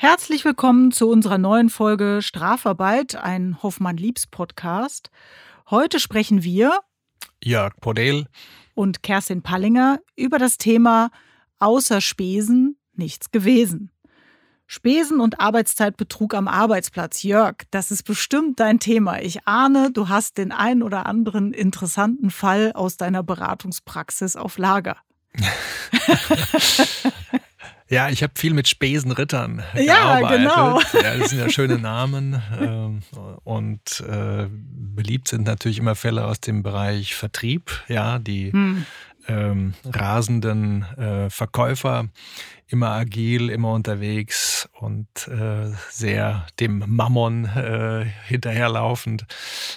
Herzlich willkommen zu unserer neuen Folge Strafarbeit, ein Hoffmann-Liebs-Podcast. Heute sprechen wir, Jörg Podel und Kerstin Pallinger, über das Thema Außer Spesen nichts gewesen. Spesen und Arbeitszeitbetrug am Arbeitsplatz. Jörg, das ist bestimmt dein Thema. Ich ahne, du hast den ein oder anderen interessanten Fall aus deiner Beratungspraxis auf Lager. Ja, ich habe viel mit Spesenrittern ja, gearbeitet. Genau. Ja, das sind ja schöne Namen. Ähm, und äh, beliebt sind natürlich immer Fälle aus dem Bereich Vertrieb, ja, die hm. ähm, rasenden äh, Verkäufer, immer agil, immer unterwegs und äh, sehr dem Mammon äh, hinterherlaufend.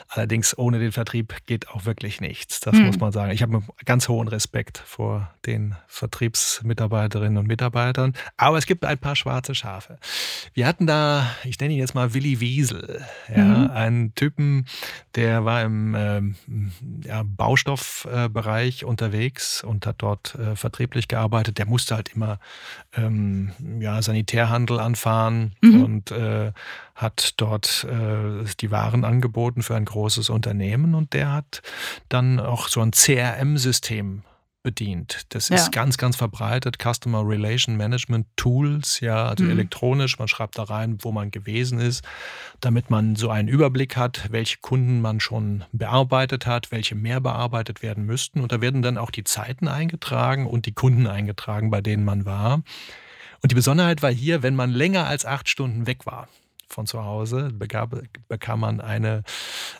Allerdings ohne den Vertrieb geht auch wirklich nichts. Das mhm. muss man sagen. Ich habe ganz hohen Respekt vor den Vertriebsmitarbeiterinnen und Mitarbeitern. Aber es gibt ein paar schwarze Schafe. Wir hatten da, ich nenne ihn jetzt mal Willi Wiesel, ja, mhm. einen Typen, der war im ähm, ja, Baustoffbereich unterwegs und hat dort äh, vertrieblich gearbeitet. Der musste halt immer ähm, ja, Sanitärhandel anfahren mhm. und äh, hat dort äh, die Waren angeboten für ein großes Unternehmen und der hat dann auch so ein CRM-System bedient. Das ist ja. ganz, ganz verbreitet. Customer Relation Management Tools, ja, also mhm. elektronisch. Man schreibt da rein, wo man gewesen ist, damit man so einen Überblick hat, welche Kunden man schon bearbeitet hat, welche mehr bearbeitet werden müssten. Und da werden dann auch die Zeiten eingetragen und die Kunden eingetragen, bei denen man war. Und die Besonderheit war hier, wenn man länger als acht Stunden weg war, von zu Hause, begab, bekam man eine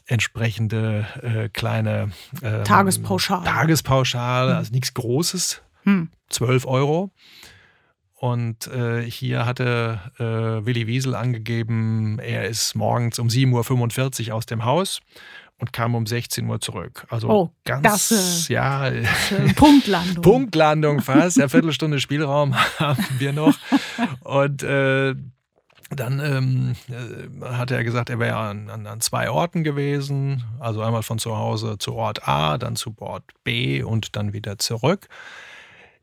entsprechende äh, kleine ähm, Tagespauschale. Tagespauschale, hm. also nichts Großes, hm. 12 Euro. Und äh, hier hatte äh, Willi Wiesel angegeben, er ist morgens um 7.45 Uhr aus dem Haus und kam um 16 Uhr zurück. Also oh, ganz, das, äh, ja. Punktlandung. Punktlandung fast. Ja, Viertelstunde Spielraum haben wir noch. Und äh, dann ähm, äh, hat er gesagt, er wäre an, an, an, zwei Orten gewesen. Also einmal von zu Hause zu Ort A, dann zu Ort B und dann wieder zurück.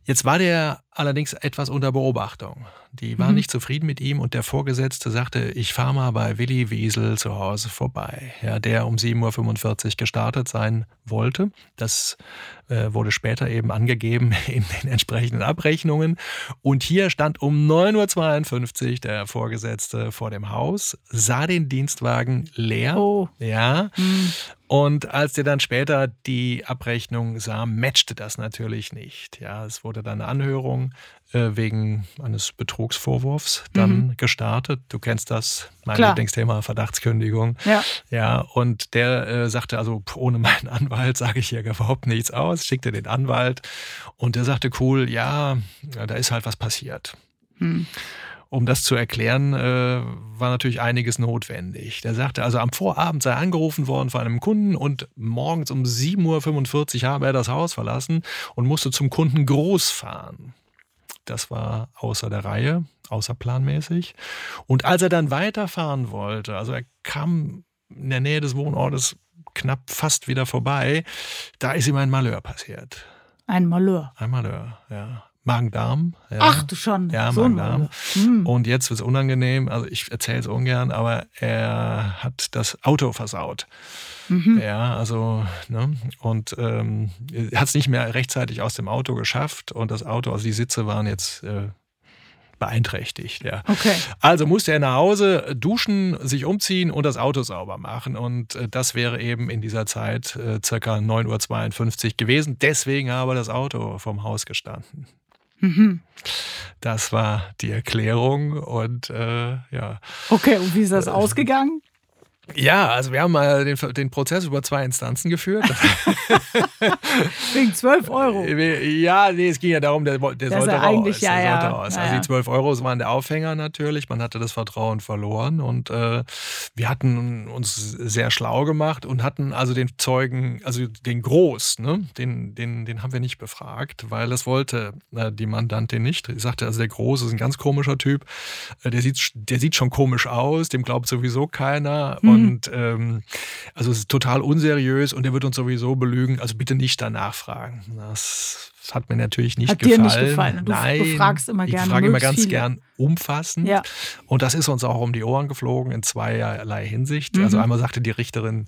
Jetzt war der allerdings etwas unter Beobachtung. Die waren mhm. nicht zufrieden mit ihm und der Vorgesetzte sagte, ich fahre mal bei Willi Wiesel zu Hause vorbei, ja, der um 7.45 Uhr gestartet sein wollte. Das äh, wurde später eben angegeben in den entsprechenden Abrechnungen. Und hier stand um 9.52 Uhr der Vorgesetzte vor dem Haus, sah den Dienstwagen leer. Oh. Ja. Mhm. Und als der dann später die Abrechnung sah, matchte das natürlich nicht. Ja, es wurde dann eine Anhörung äh, wegen eines Betrugsvorwurfs dann mhm. gestartet. Du kennst das, mein Klar. Lieblingsthema, Verdachtskündigung. Ja. Ja, und der äh, sagte also, ohne meinen Anwalt sage ich hier überhaupt nichts aus, schickte den Anwalt und der sagte, cool, ja, da ist halt was passiert. Mhm um das zu erklären, äh, war natürlich einiges notwendig. Der sagte also, am Vorabend sei angerufen worden von einem Kunden und morgens um 7.45 Uhr habe er das Haus verlassen und musste zum Kunden groß fahren. Das war außer der Reihe, außerplanmäßig. Und als er dann weiterfahren wollte, also er kam in der Nähe des Wohnortes knapp fast wieder vorbei, da ist ihm ein Malheur passiert. Ein Malheur. Ein Malheur, ja. Magen-Darm. Ja. Ach du schon. Ja, so Magen-Darm. Hm. Und jetzt wird es unangenehm. Also ich erzähle es ungern, aber er hat das Auto versaut. Mhm. Ja, also, ne? Und ähm, hat es nicht mehr rechtzeitig aus dem Auto geschafft und das Auto, also die Sitze waren jetzt äh, beeinträchtigt. Ja. Okay. Also musste er nach Hause duschen, sich umziehen und das Auto sauber machen. Und äh, das wäre eben in dieser Zeit äh, circa 9.52 Uhr gewesen. Deswegen habe das Auto vom Haus gestanden. Mhm. Das war die Erklärung und äh, ja. Okay, und wie ist das äh, ausgegangen? Ja, also wir haben mal den, den Prozess über zwei Instanzen geführt. Wegen 12 Euro. Ja, nee, es ging ja darum, der, der sollte raus. Eigentlich, ja, der ja. sollte raus. Also die 12 Euro waren der Aufhänger natürlich. Man hatte das Vertrauen verloren und äh, wir hatten uns sehr schlau gemacht und hatten also den Zeugen, also den Groß, ne, den, den, den haben wir nicht befragt, weil das wollte äh, die Mandantin nicht. Sie sagte, also der Groß ist ein ganz komischer Typ. Äh, der, sieht, der sieht schon komisch aus, dem glaubt sowieso keiner. Mhm Und ähm, also es ist total unseriös und er wird uns sowieso belügen. Also bitte nicht danach fragen. Das hat mir natürlich nicht hat gefallen. Dir nicht gefallen? Du, Nein, du fragst immer gerne. Ich frage immer ganz viele. gern umfassend. Ja. Und das ist uns auch um die Ohren geflogen in zweierlei Hinsicht. Also Mhm. einmal sagte die Richterin,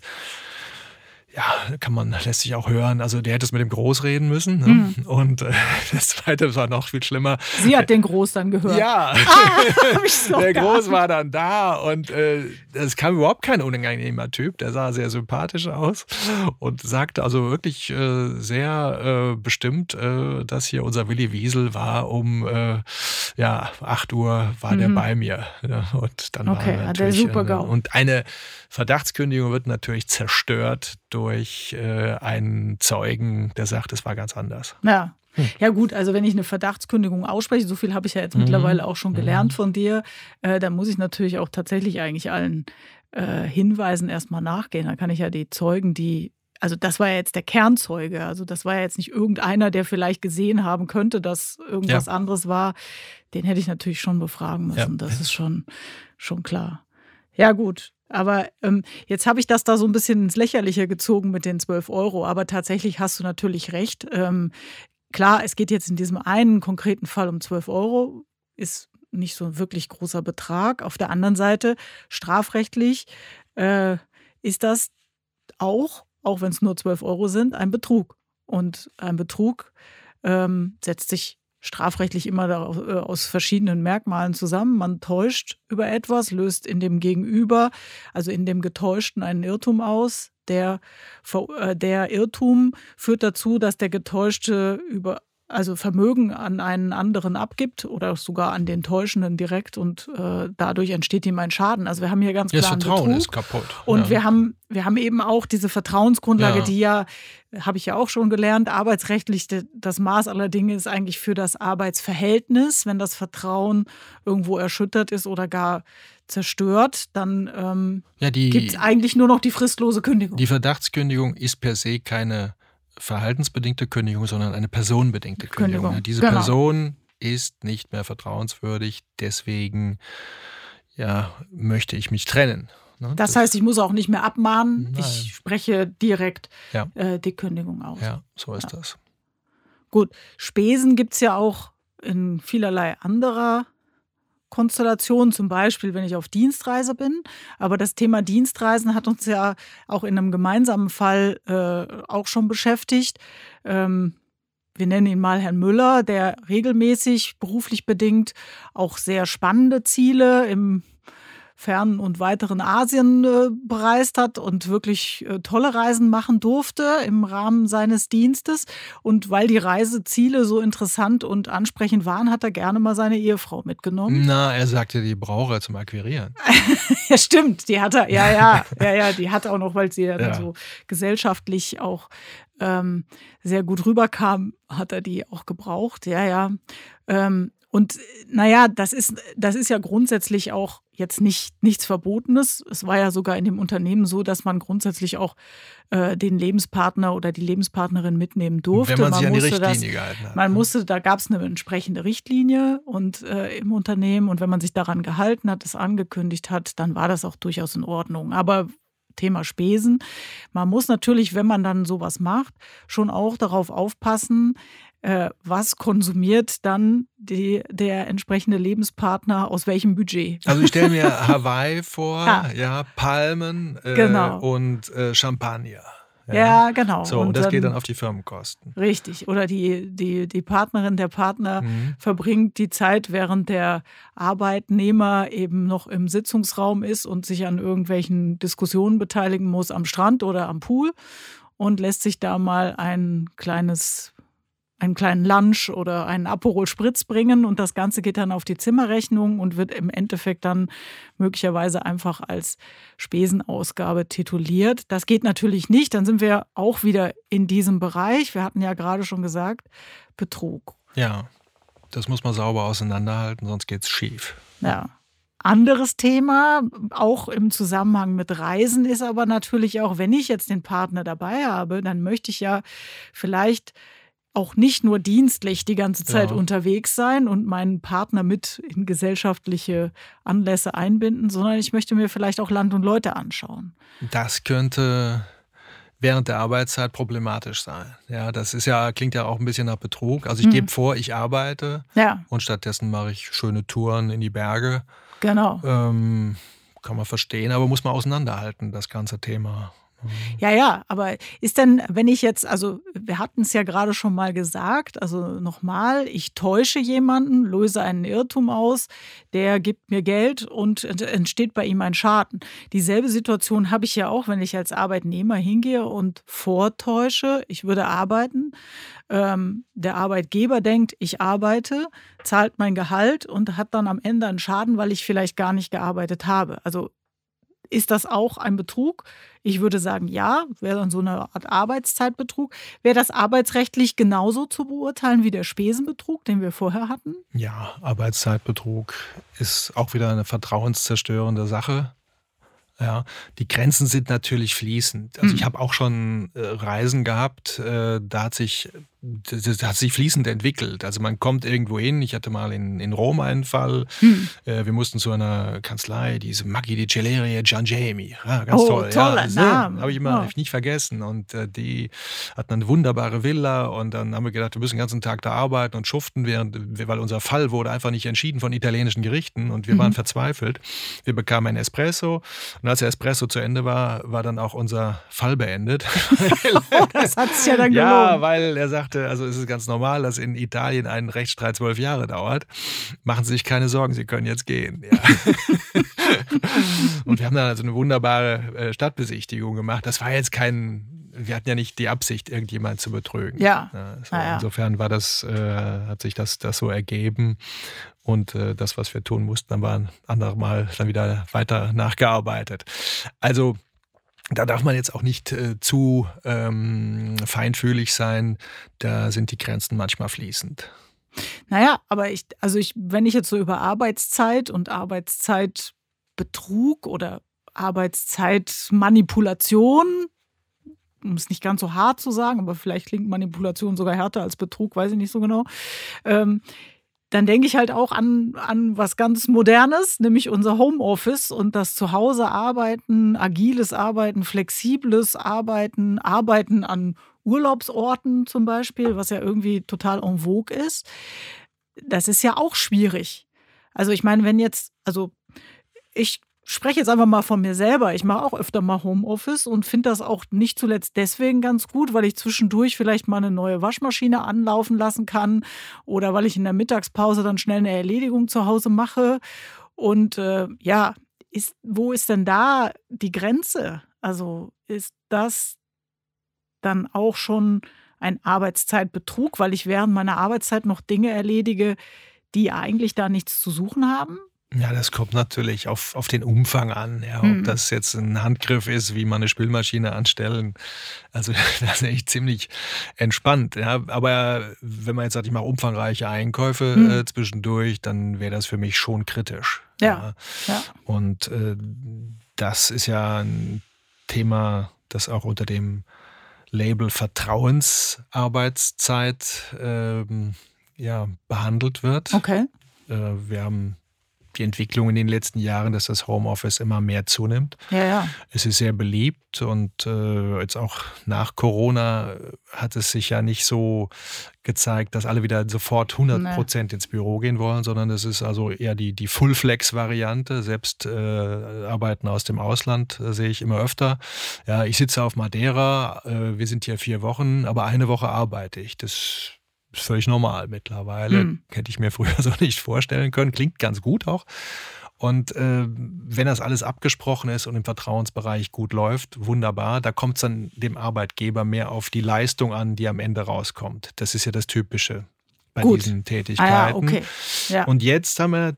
ja, kann man, lässt sich auch hören. Also der hätte es mit dem Groß reden müssen. Ne? Mhm. Und äh, das zweite war noch viel schlimmer. Sie hat den Groß dann gehört. Ja, doch der. Groß war dann da und äh, es kam überhaupt kein unangenehmer Typ. Der sah sehr sympathisch aus und sagte also wirklich äh, sehr äh, bestimmt, äh, dass hier unser Willi Wiesel war um äh, ja 8 Uhr war der Mhm. bei mir. Ja, und dann Okay, war der natürlich super eine, GAU. und eine Verdachtskündigung wird natürlich zerstört durch äh, einen Zeugen, der sagt, es war ganz anders. Ja. Hm. Ja gut, also wenn ich eine Verdachtskündigung ausspreche, so viel habe ich ja jetzt Mhm. mittlerweile auch schon Mhm. gelernt von dir, äh, dann muss ich natürlich auch tatsächlich eigentlich allen äh, Hinweisen erstmal nachgehen. Dann kann ich ja die Zeugen, die, also das war ja jetzt der Kernzeuge, also das war ja jetzt nicht irgendeiner, der vielleicht gesehen haben könnte, dass irgendwas anderes war, den hätte ich natürlich schon befragen müssen. Ja. Das ist schon, schon klar. Ja gut, aber ähm, jetzt habe ich das da so ein bisschen ins Lächerliche gezogen mit den 12 Euro. Aber tatsächlich hast du natürlich recht. Ähm, klar, es geht jetzt in diesem einen konkreten Fall um 12 Euro, ist nicht so ein wirklich großer Betrag. Auf der anderen Seite, strafrechtlich äh, ist das auch, auch wenn es nur 12 Euro sind, ein Betrug. Und ein Betrug ähm, setzt sich strafrechtlich immer äh, aus verschiedenen Merkmalen zusammen. Man täuscht über etwas, löst in dem Gegenüber, also in dem Getäuschten, einen Irrtum aus. Der, äh, der Irrtum führt dazu, dass der Getäuschte über also Vermögen an einen anderen abgibt oder sogar an den Täuschenden direkt und äh, dadurch entsteht ihm ein Schaden. Also wir haben hier ganz das klar einen Vertrauen Betrug. ist kaputt. Und ja. wir haben, wir haben eben auch diese Vertrauensgrundlage, Ja. die ja, habe ich ja auch schon gelernt, arbeitsrechtlich das Maß aller Dinge ist eigentlich für das Arbeitsverhältnis. Wenn das Vertrauen irgendwo erschüttert ist oder gar zerstört, dann ähm, ja, gibt es eigentlich nur noch die fristlose Kündigung. Die Verdachtskündigung ist per se keine verhaltensbedingte Kündigung, sondern eine personenbedingte Kündigung. Kündigung, Diese genau. Person ist nicht mehr vertrauenswürdig, deswegen ja, möchte ich mich trennen. Ne? das heißt, ich muss auch nicht mehr abmahnen, Nein. ich spreche direkt Ja. äh, die Kündigung aus. ja, so ist das. Gut, Spesen gibt es ja auch in vielerlei anderer Konstellation, zum Beispiel, wenn ich auf Dienstreise bin. Aber das Thema Dienstreisen hat uns ja auch in einem gemeinsamen Fall äh, auch schon beschäftigt. Ähm, wir nennen ihn mal Herrn Müller, der regelmäßig beruflich bedingt auch sehr spannende Ziele im fernen und weiteren Asien äh, bereist hat und wirklich äh, tolle Reisen machen durfte im Rahmen seines Dienstes. Und weil die Reiseziele so interessant und ansprechend waren, hat er gerne mal seine Ehefrau mitgenommen. Na, er sagte, die brauche er zum Akquirieren. Ja, stimmt, die hat er, ja, ja, ja, ja, die hat er auch noch, weil sie ja, Ja. so gesellschaftlich auch ähm, sehr gut rüberkam, hat er die auch gebraucht, ja, ja. Ähm, und äh, naja, das ist, das ist ja grundsätzlich auch jetzt nicht nichts Verbotenes. Es war ja sogar in dem Unternehmen so, dass man grundsätzlich auch äh, den Lebenspartner oder die Lebenspartnerin mitnehmen durfte. Wenn man sich an die musste das- Richtlinie gehalten hat. man ne? musste, da gab es eine entsprechende Richtlinie und äh, im Unternehmen und wenn man sich daran gehalten hat, es angekündigt hat, dann war das auch durchaus in Ordnung. Aber Thema Spesen, man muss natürlich, wenn man dann sowas macht, schon auch darauf aufpassen, äh, was konsumiert dann die, der entsprechende Lebenspartner aus welchem Budget. Also ich stelle mir Hawaii vor, Ja. ja, Palmen äh, Genau. und äh, Champagner. Ja, genau. So, und, das geht dann auf die Firmenkosten. Richtig. Oder die, die, die Partnerin, der Partner Mhm. verbringt die Zeit, während der Arbeitnehmer eben noch im Sitzungsraum ist und sich an irgendwelchen Diskussionen beteiligen muss am Strand oder am Pool und lässt sich da mal ein kleines einen kleinen Lunch oder einen Aperol Spritz bringen und das Ganze geht dann auf die Zimmerrechnung und wird im Endeffekt dann möglicherweise einfach als Spesenausgabe tituliert. Das geht natürlich nicht, dann sind wir auch wieder in diesem Bereich. Wir hatten ja gerade schon gesagt, Betrug. Ja, das muss man sauber auseinanderhalten, sonst geht's schief. Ja. Anderes Thema, auch im Zusammenhang mit Reisen, ist aber natürlich auch, wenn ich jetzt den Partner dabei habe, dann möchte ich ja vielleicht auch nicht nur dienstlich die ganze Zeit ja. unterwegs sein und meinen Partner mit in gesellschaftliche Anlässe einbinden, sondern ich möchte mir vielleicht auch Land und Leute anschauen. Das könnte während der Arbeitszeit problematisch sein. Ja, das ist ja, klingt ja auch ein bisschen nach Betrug. Also ich mhm. gebe vor, ich arbeite ja. und stattdessen mache ich schöne Touren in die Berge. Genau. Ähm, kann man verstehen, aber muss man auseinanderhalten, das ganze Thema. Ja, ja, aber ist denn, wenn ich jetzt, also wir hatten es ja gerade schon mal gesagt, also nochmal, ich täusche jemanden, löse einen Irrtum aus, der gibt mir Geld und entsteht bei ihm ein Schaden. Dieselbe Situation habe ich ja auch, wenn ich als Arbeitnehmer hingehe und vortäusche, ich würde arbeiten. Ähm, der Arbeitgeber denkt, ich arbeite, zahlt mein Gehalt und hat dann am Ende einen Schaden, weil ich vielleicht gar nicht gearbeitet habe. Also ist das auch ein Betrug? Ich würde sagen, ja, wäre dann so eine Art Arbeitszeitbetrug. Wäre das arbeitsrechtlich genauso zu beurteilen wie der Spesenbetrug, den wir vorher hatten? Ja, Arbeitszeitbetrug ist auch wieder eine vertrauenszerstörende Sache. Ja, die Grenzen sind natürlich fließend. Also ich hm. habe auch schon äh, Reisen gehabt, äh, da hat sich das hat sich fließend entwickelt. Also man kommt irgendwo hin. Ich hatte mal in, in Rom einen Fall. Hm. Äh, wir mussten zu einer Kanzlei, diese Maggi di Celeria Giangemi. Ja, ganz oh, toll. Toller ja, Name. Habe ich immer oh. nicht vergessen. Und äh, die hatten eine wunderbare Villa. Und dann haben wir gedacht, wir müssen den ganzen Tag da arbeiten und schuften, während, weil unser Fall wurde einfach nicht entschieden von italienischen Gerichten. Und wir mhm. waren verzweifelt. Wir bekamen ein Espresso. Und als der Espresso zu Ende war, war dann auch unser Fall beendet. oh, das hat sich ja dann gelohnt. Ja, weil er sagt, sagte, also es ist ganz normal, dass in Italien ein Rechtsstreit zwölf Jahre dauert. Machen Sie sich keine Sorgen, Sie können jetzt gehen. Ja. und wir haben dann also eine wunderbare äh, Stadtbesichtigung gemacht. Das war jetzt kein, wir hatten ja nicht die Absicht, irgendjemand zu betrügen. Ja. War, ja. Insofern war das, äh, hat sich das, das so ergeben. Und äh, das, was wir tun mussten, dann war ein andermal dann wieder weiter nachgearbeitet. Also da darf man jetzt auch nicht äh, zu ähm, feinfühlig sein. Da sind die Grenzen manchmal fließend. Naja, aber ich, also ich, wenn ich jetzt so über Arbeitszeit und Arbeitszeitbetrug oder Arbeitszeitmanipulation, um es nicht ganz so hart zu sagen, aber vielleicht klingt Manipulation sogar härter als Betrug, weiß ich nicht so genau. Ähm, dann denke ich halt auch an, an was ganz Modernes, nämlich unser Homeoffice und das Zuhause arbeiten, agiles Arbeiten, flexibles Arbeiten, Arbeiten an Urlaubsorten zum Beispiel, was ja irgendwie total en vogue ist. Das ist ja auch schwierig. Also ich meine, wenn jetzt, also ich spreche jetzt einfach mal von mir selber. Ich mache auch öfter mal Homeoffice und finde das auch nicht zuletzt deswegen ganz gut, weil ich zwischendurch vielleicht mal eine neue Waschmaschine anlaufen lassen kann oder weil ich in der Mittagspause dann schnell eine Erledigung zu Hause mache. Und äh, ja, ist, wo ist denn da die Grenze? Also ist das dann auch schon ein Arbeitszeitbetrug, weil ich während meiner Arbeitszeit noch Dinge erledige, die eigentlich da nichts zu suchen haben? Ja, das kommt natürlich auf, auf den Umfang an. Ja, ob mhm. das jetzt ein Handgriff ist, wie man eine Spülmaschine anstellen. Also das ist echt ziemlich entspannt. Ja, aber wenn man jetzt sagt, ich mache umfangreiche Einkäufe mhm. äh, zwischendurch, dann wäre das für mich schon kritisch. Ja. ja. ja. Und äh, das ist ja ein Thema, das auch unter dem Label Vertrauensarbeitszeit ähm, ja, behandelt wird. Okay. Äh, wir haben die Entwicklung in den letzten Jahren, dass das Homeoffice immer mehr zunimmt. Ja, ja. Es ist sehr beliebt und äh, jetzt auch nach Corona hat es sich ja nicht so gezeigt, dass alle wieder sofort 100 Prozent nee. ins Büro gehen wollen, sondern es ist also eher die, die Full-Flex-Variante. Selbst äh, Arbeiten aus dem Ausland äh, sehe ich immer öfter. Ja, ich sitze auf Madeira, äh, wir sind hier vier Wochen, aber eine Woche arbeite ich. Das ist völlig normal mittlerweile. Mhm. Hätte ich mir früher so nicht vorstellen können. Klingt ganz gut auch. Und äh, wenn das alles abgesprochen ist und im Vertrauensbereich gut läuft, wunderbar. Da kommt es dann dem Arbeitgeber mehr auf die Leistung an, die am Ende rauskommt. Das ist ja das Typische bei gut. diesen Tätigkeiten. Ah, ja, okay. ja. Und jetzt haben wir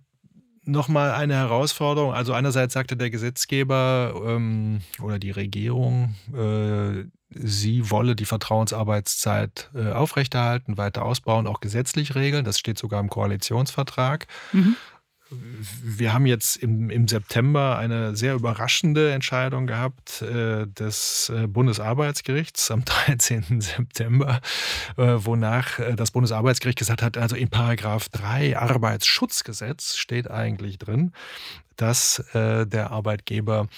nochmal eine Herausforderung. Also einerseits sagte der Gesetzgeber ähm, oder die Regierung, äh, sie wolle die Vertrauensarbeitszeit äh, aufrechterhalten, weiter ausbauen, auch gesetzlich regeln. Das steht sogar im Koalitionsvertrag. Mhm. Wir haben jetzt im, im September eine sehr überraschende Entscheidung gehabt äh, des äh, Bundesarbeitsgerichts am 13. September, äh, wonach äh, das Bundesarbeitsgericht gesagt hat, also in Paragraph 3 Arbeitsschutzgesetz steht eigentlich drin, dass äh, der Arbeitgeber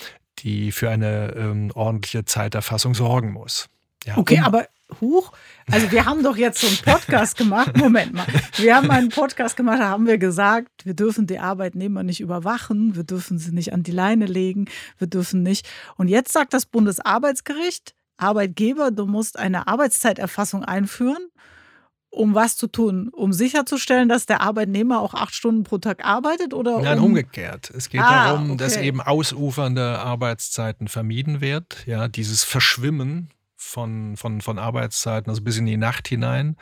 die für eine ähm, ordentliche Zeiterfassung sorgen muss. Ja, okay, um, aber huch, also wir haben doch jetzt so einen Podcast gemacht. Moment mal. Wir haben einen Podcast gemacht, da haben wir gesagt, wir dürfen die Arbeitnehmer nicht überwachen, wir dürfen sie nicht an die Leine legen, wir dürfen nicht. Und jetzt sagt das Bundesarbeitsgericht, Arbeitgeber, du musst eine Arbeitszeiterfassung einführen, um was zu tun? Um sicherzustellen, dass der Arbeitnehmer auch acht Stunden pro Tag arbeitet? Oder Nein, um umgekehrt. Es geht ah, darum, okay. dass eben ausufernde Arbeitszeiten vermieden wird. Ja, dieses Verschwimmen von, von, von Arbeitszeiten, also bis in die Nacht hinein.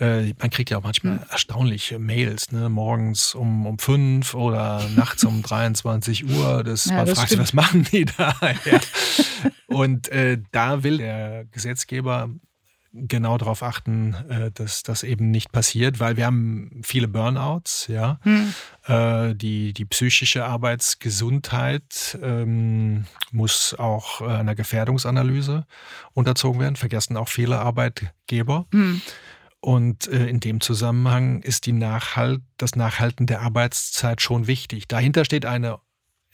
Äh, man kriegt ja auch manchmal mhm. erstaunliche Mails, ne? morgens um, um fünf oder nachts um 23 Uhr. Das, ja, man das fragt sich, was machen die da? ja. Und äh, da will der Gesetzgeber genau darauf achten, äh, dass das eben nicht passiert, weil wir haben viele Burnouts, ja. Hm. Äh, die, die psychische Arbeitsgesundheit ähm, muss auch einer Gefährdungsanalyse unterzogen werden, vergessen auch viele Arbeitgeber. Hm. Und äh, in dem Zusammenhang ist die Nachhalt, das Nachhalten der Arbeitszeit schon wichtig. Dahinter steht eine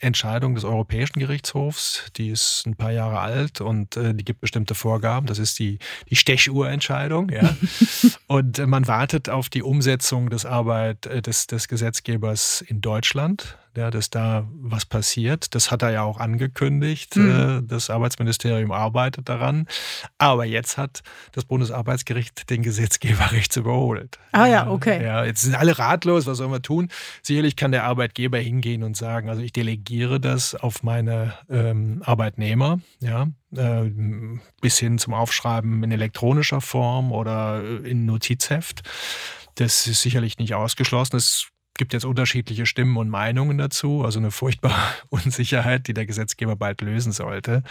Entscheidung des Europäischen Gerichtshofs, die ist ein paar Jahre alt und äh, die gibt bestimmte Vorgaben. Das ist die, die Stechuhrentscheidung. Ja? und äh, man wartet auf die Umsetzung des Arbeit äh, des, des Gesetzgebers in Deutschland ja, dass da was passiert. Das hat er ja auch angekündigt. Mhm. Äh, das Arbeitsministerium arbeitet daran. Aber jetzt hat das Bundesarbeitsgericht den Gesetzgeber rechts überholt. Ah ja, okay. Ja, jetzt sind alle ratlos. Was sollen wir tun? Sicherlich kann der Arbeitgeber hingehen und sagen, also ich delegiere das auf meine ähm, Arbeitnehmer. Ja, äh, bis hin zum Aufschreiben in elektronischer Form oder in Notizheft. Das ist sicherlich nicht ausgeschlossen. Es gibt jetzt unterschiedliche Stimmen und Meinungen dazu, also eine furchtbare Unsicherheit, die der Gesetzgeber bald lösen sollte.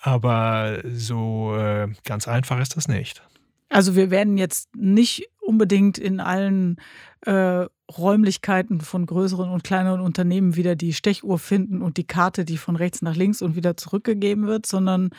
Aber so äh, ganz einfach ist das nicht. Also wir werden jetzt nicht unbedingt in allen äh, Räumlichkeiten von größeren und kleineren Unternehmen wieder die Stechuhr finden und die Karte, die von rechts nach links und wieder zurückgegeben wird, sondern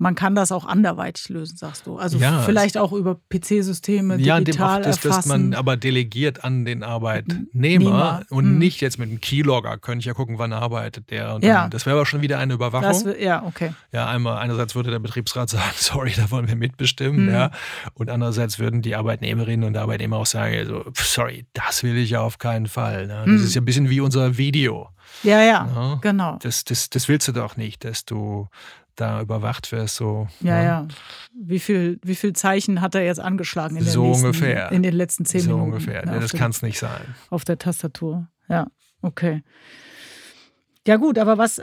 man kann das auch anderweitig lösen, sagst du. Also ja, vielleicht auch über PC-Systeme, digital ja, dem das, dass man aber delegiert an den Arbeitnehmer Nehmer. und mhm. nicht jetzt mit einem Keylogger könnte ich ja gucken, wann arbeitet der. ja. Dann, das wäre aber schon wieder eine Überwachung. Das, ja, okay. Ja, einmal einerseits würde der Betriebsrat sagen, sorry, da wollen wir mitbestimmen, mhm. ja, und andererseits würden die Arbeitnehmerinnen und Arbeitnehmer auch sagen, also, sorry, das will ich ja auf keinen Fall. Ne? Das mhm. ist ja ein bisschen wie unser Video. Ja, ja, ja, genau. Das, das, das willst du doch nicht, dass du da überwacht wirst. So, ja, ja, ja. Wie viel, wie viel Zeichen hat er jetzt angeschlagen in, so nächsten, ungefähr. in den letzten zehn so Minuten? So ungefähr. Ja, das kann es nicht sein. Auf der Tastatur. Ja, okay. Ja, gut, aber was,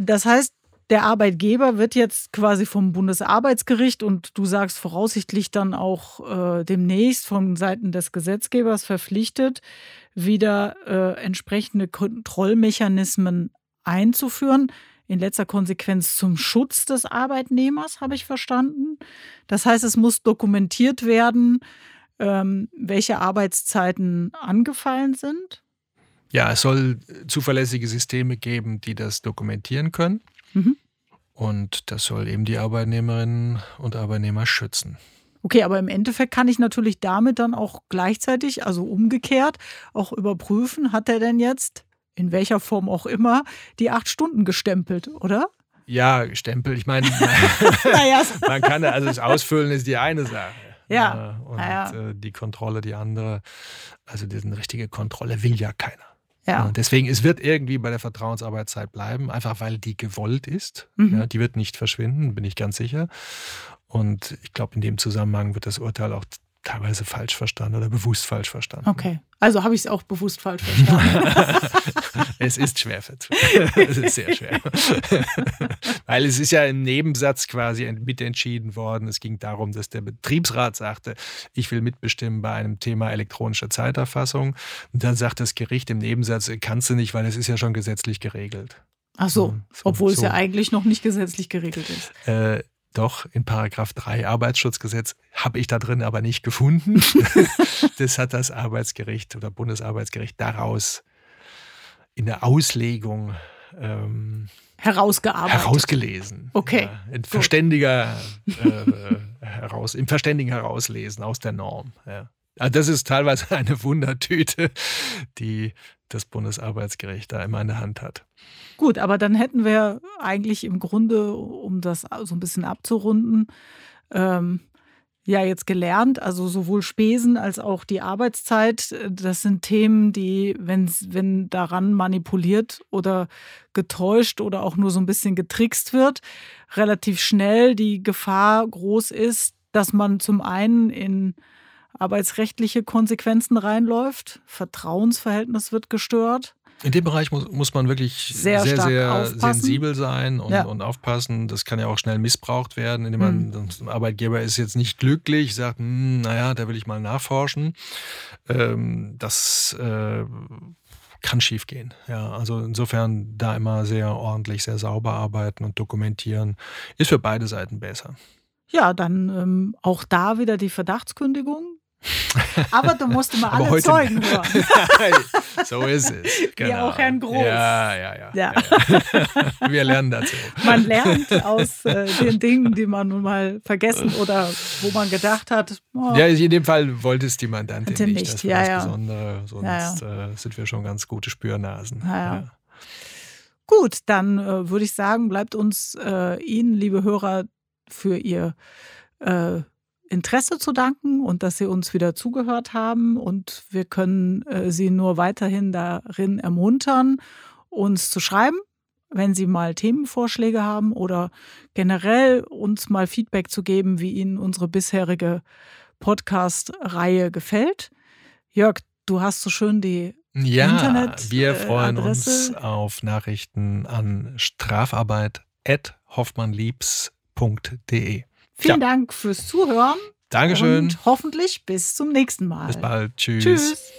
das heißt, der Arbeitgeber wird jetzt quasi vom Bundesarbeitsgericht und du sagst voraussichtlich dann auch äh, demnächst von Seiten des Gesetzgebers verpflichtet, wieder äh, entsprechende Kontrollmechanismen einzuführen in letzter Konsequenz zum Schutz des Arbeitnehmers, habe ich verstanden. Das heißt, es muss dokumentiert werden, ähm, welche Arbeitszeiten angefallen sind. Ja, es soll zuverlässige Systeme geben, die das dokumentieren können. Mhm. Und das soll eben die Arbeitnehmerinnen und Arbeitnehmer schützen. Okay, aber im Endeffekt kann ich natürlich damit dann auch gleichzeitig, also umgekehrt, auch überprüfen, hat er denn jetzt in welcher Form auch immer, die acht Stunden gestempelt, oder? Ja, Stempel. Ich meine, man kann, also das Ausfüllen ist die eine Sache. Ja. Und ja. Äh, die Kontrolle die andere. Also diese richtige Kontrolle will ja keiner. Ja. Deswegen, es wird irgendwie bei der Vertrauensarbeitszeit bleiben, einfach weil die gewollt ist. Mhm. Ja, die wird nicht verschwinden, bin ich ganz sicher. Und ich glaube, in dem Zusammenhang wird das Urteil auch teilweise falsch verstanden oder bewusst falsch verstanden. Okay, also habe ich es auch bewusst falsch verstanden. es ist schwer. es ist sehr schwer. Weil es ist ja im Nebensatz quasi mitentschieden worden. Es ging darum, dass der Betriebsrat sagte, ich will mitbestimmen bei einem Thema elektronische Zeiterfassung. Und dann sagt das Gericht im Nebensatz, kannst du nicht, weil es ist ja schon gesetzlich geregelt. Ach so, so obwohl so. es ja eigentlich noch nicht gesetzlich geregelt ist. Äh, doch, in Paragraph 3 Arbeitsschutzgesetz habe ich da drin aber nicht gefunden. das hat das Arbeitsgericht oder Bundesarbeitsgericht daraus in der Auslegung ähm, herausgearbeitet. Herausgelesen. Okay. Ja, in verständiger, äh, heraus, Im verständigen Herauslesen aus der Norm. Ja. Also das ist teilweise eine Wundertüte, die das Bundesarbeitsgericht da immer in der Hand hat. Gut, aber dann hätten wir eigentlich im Grunde, um das so ein bisschen abzurunden, ähm, ja jetzt gelernt, also sowohl Spesen als auch die Arbeitszeit, das sind Themen, die, wenn, wenn daran manipuliert oder getäuscht oder auch nur so ein bisschen getrickst wird, relativ schnell die Gefahr groß ist, dass man zum einen in arbeitsrechtliche Konsequenzen reinläuft, Vertrauensverhältnis wird gestört in dem Bereich muss, muss man wirklich sehr, sehr, sehr sensibel sein und, ja. und, aufpassen. Das kann ja auch schnell missbraucht werden, indem man, mhm. ein Arbeitgeber ist jetzt nicht glücklich, sagt, hm, naja, da will ich mal nachforschen. Ähm, das äh, kann schiefgehen. Ja, also insofern da immer sehr ordentlich, sehr sauber arbeiten und dokumentieren, ist für beide Seiten besser. Ja, dann ähm, auch da wieder die Verdachtskündigung. Aber du musst immer alle heute, Zeugen hören. so ist es. Genau. Wie auch Herrn Groß. Ja, ja, ja. ja. ja. Wir lernen dazu. Man lernt aus äh, den Dingen, die man nun mal vergessen oder wo man gedacht hat. Oh, ja, in dem Fall wollte es die Mandantin nicht. nicht. Das ja, ja. Besondere. Sonst äh, sind wir schon ganz gute Spürnasen. Ja. Gut, dann äh, würde ich sagen, bleibt uns äh, Ihnen, liebe Hörer, für Ihr äh, Interesse zu danken und dass Sie uns wieder zugehört haben. Und wir können äh, Sie nur weiterhin darin ermuntern, uns zu schreiben, wenn Sie mal Themenvorschläge haben oder generell uns mal Feedback zu geben, wie Ihnen unsere bisherige Podcast-Reihe gefällt. Jörg, du hast so schön die ja, Internet. Wir freuen Adresse. uns auf Nachrichten an strafarbeit.hoffmannliebs.de. Vielen ja. Dank fürs Zuhören. Dankeschön. Und hoffentlich bis zum nächsten Mal. Bis bald. Tschüss. Tschüss.